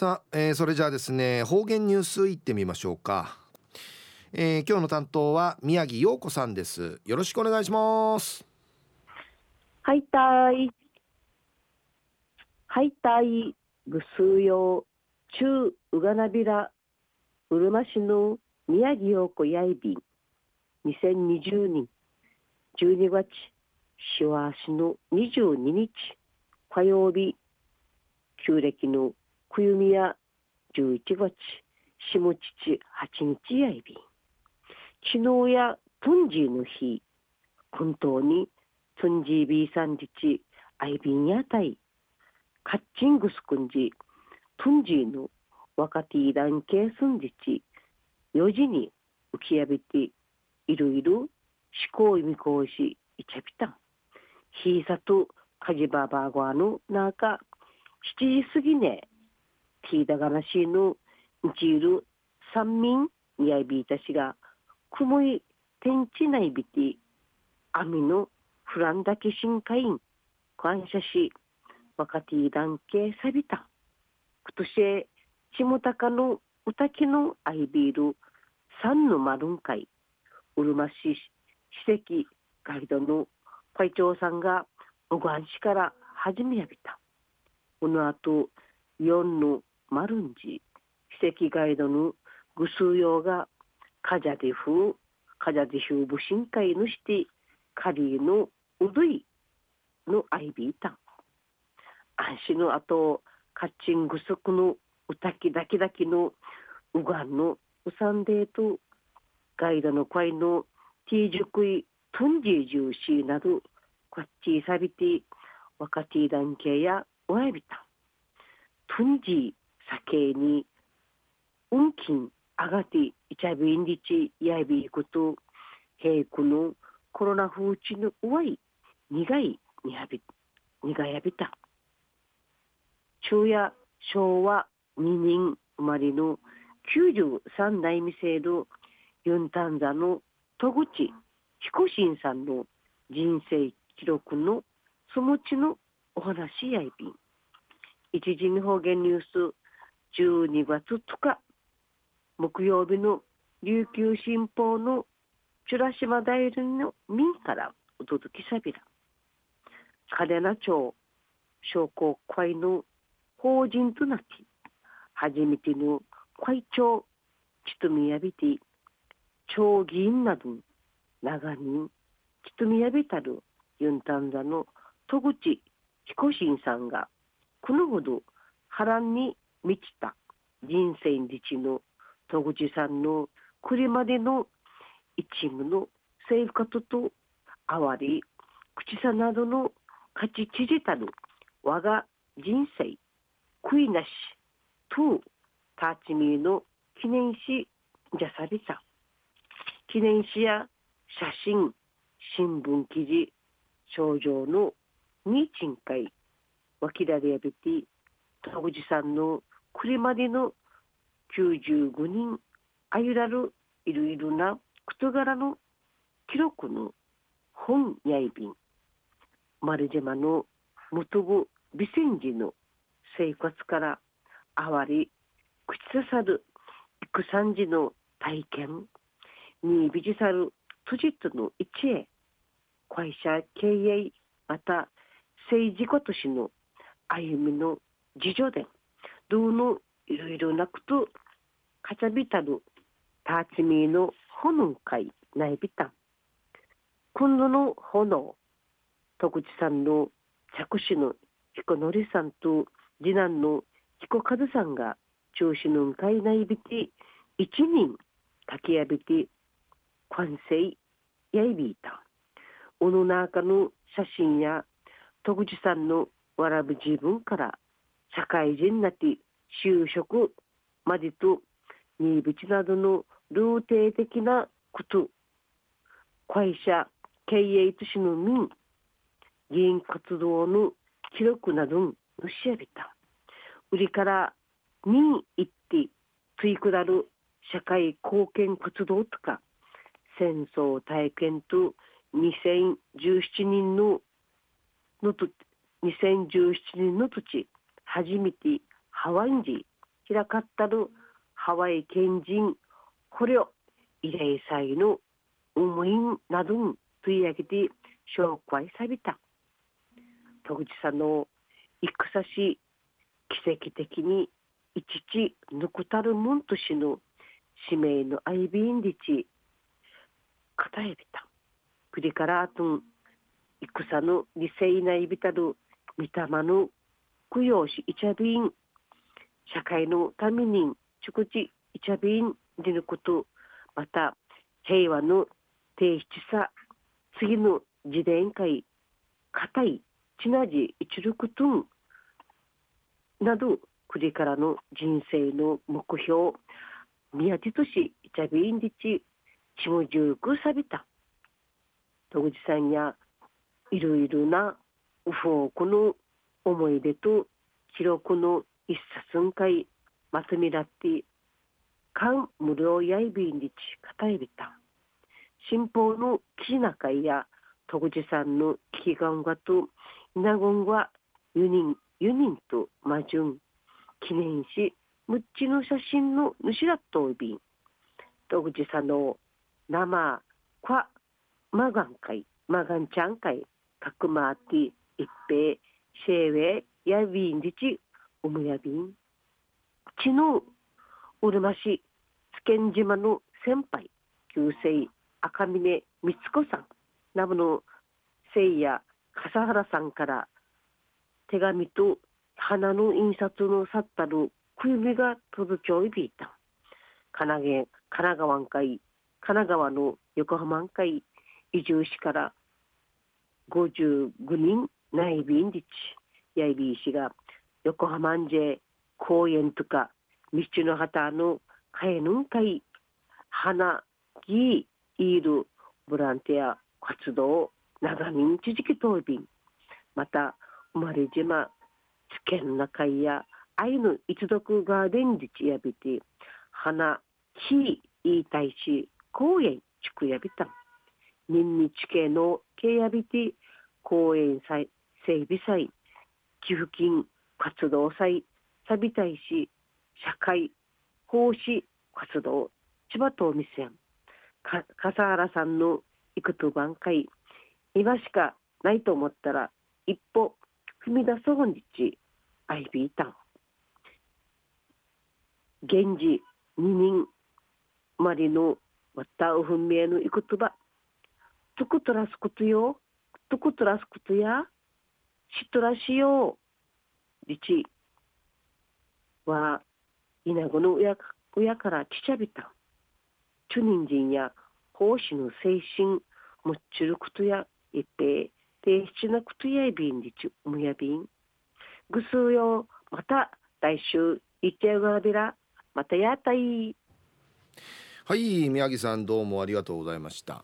さあ、えー、それじゃあですね方言ニュースいってみましょうか、えー、今日の担当は宮城陽子さんです。よろしくお願いします。はいたい。はいたいぐすうよう中うがなびらうるま市の宮城陽子やいびん。2020年12月しわしの22日火曜日旧暦の冬宮11月下父8日やいびん昨日やトンジーの日本当にトンジービーサンジチアイビンやたいカッチングスクンジトンジーの若手団系すんじち4時に浮きやびていろいろ思考意味講師いちゃびたんひいさとかじばばごあのなか7時過ぎねティーダガナシーのうちいる三民にあいびいたしが雲い天地内びて網のフランダケシンカイン感謝し若手団系さびた。今年ちもたかのうたきのアイビール三のマルンカイうるま市史跡ガイドの会長さんが小川市から始めやびた。この後四のマルンジ史跡ガイドのぐすうようがカジャディフカジャディフ部神会のしてカリーのうどいのアイビータン。安心の後カッチングソクのうたきだきだきのうがんのうさんでとガイドの会のティージュクイトンジージューシーなどこっちさびて若手団系やおやびた。トンジー酒に運金あがていちゃびんりちやびいこと平くのコロナ風地のうわい苦いにやび苦やびた。昼夜昭和2人生まれの93代未制度ユンタンザの戸口彦新さんの人生記録のそのちのお話やいびん。一時日方言ニュース12月2日木曜日の琉球新報のチュラ島大連の民からお届けさびら。嘉手納町商工会の法人となって初めての会長ちとみやびて町議員など長年ちとみやびたるユンタンザの戸口彦新さんがこのほど波乱に満ちた人生日の戸口さんのこれまでの一部の生活とあわり口さなどの勝ち縮たる我が人生悔いなしとターチミーの記念誌じゃさびさ記念誌や写真新聞記事症状のに賃会わきられやびて戸口さんのこれまでの95人あゆらるいろいろな事柄の記録の本やいびん丸島の元部美泉寺の生活からあわり口刺さる育産時の体験にビジサルトジットの一へ会社経営また政治家としの歩みの自助伝。どうのいろいろなことかちゃびたるターチミーの炎会ないびた今度の炎徳地さんの着手の彦のりさんと次男の彦和さんが中止の会内びて一人かきやびて完成やいびいた。おの中の写真や徳地さんのわらぶ自分から社会人なって就職までと新淵などのルーテー的なこと。会社経営としの民議員活動の記録などのしやびた。売りからに行ってついくらる社会貢献活動とか戦争体験と2017人ののと2017年の土地。初めてハワインジ開かったるハワイ県人これを慰霊祭の思いなどに取り上げて紹介された。戸口さんの戦し奇跡的に一ち抜くたるもんとしの使命のアイビンリチ語えびた。くりからあとん戦の理性ないびたる御霊の供養しいちゃびん社会のために直ちいちゃびんでることまた平和の低質さ次の自伝会固いちなじ一力とんなどくりからの人生の目標宮地都市イチャビインディチちもじゅうくさびた戸口さんやいろいろなウフォークの思い出と記録の一冊ん会まとめらってかん無料やいびんにちかたえびた。新報の記事中や戸口さんの危機感がと稲言はユニンユニンと魔順記念しむっちの写真の主だとおびん。戸口さんの生 kwa マガン会マガンちゃん会かくまって一平シェーウェイやびんりちおむやびんちのうるま市津堅島の先輩旧姓赤峰光子さんなどのせいや笠原さんから手紙と花の印刷の去ったるくゆみが届きおいびいた神奈川神奈川会神奈川の横浜会移住しから55人内備員立やいびいしが横浜んじえ公園とか道の旗の会の会花木いるボランティア活動長民地域東便また生まれ島つけんな会や愛の一族ガーデン自治やびて花木言いたいし公園地区やびた人日系の系やびて公園祭整備祭寄付金活動祭サビ大使社会奉仕活動千葉と店か笠原さんの行くと挽回。今しかないと思ったら一歩踏み出そうにちアイビータン。現時二人まりのわたおふんめのいくとば。とくとらすことよ？とくとらすことや？しとらしよう。りちは稲子の親親からちちゃびた。チュニンジンや奉仕の精神もっちゅることや一平低質なことやいびんりちむやびん。ぐすうよまた来週いっちゃうがらびらまたやったい。はい宮城さんどうもありがとうございました。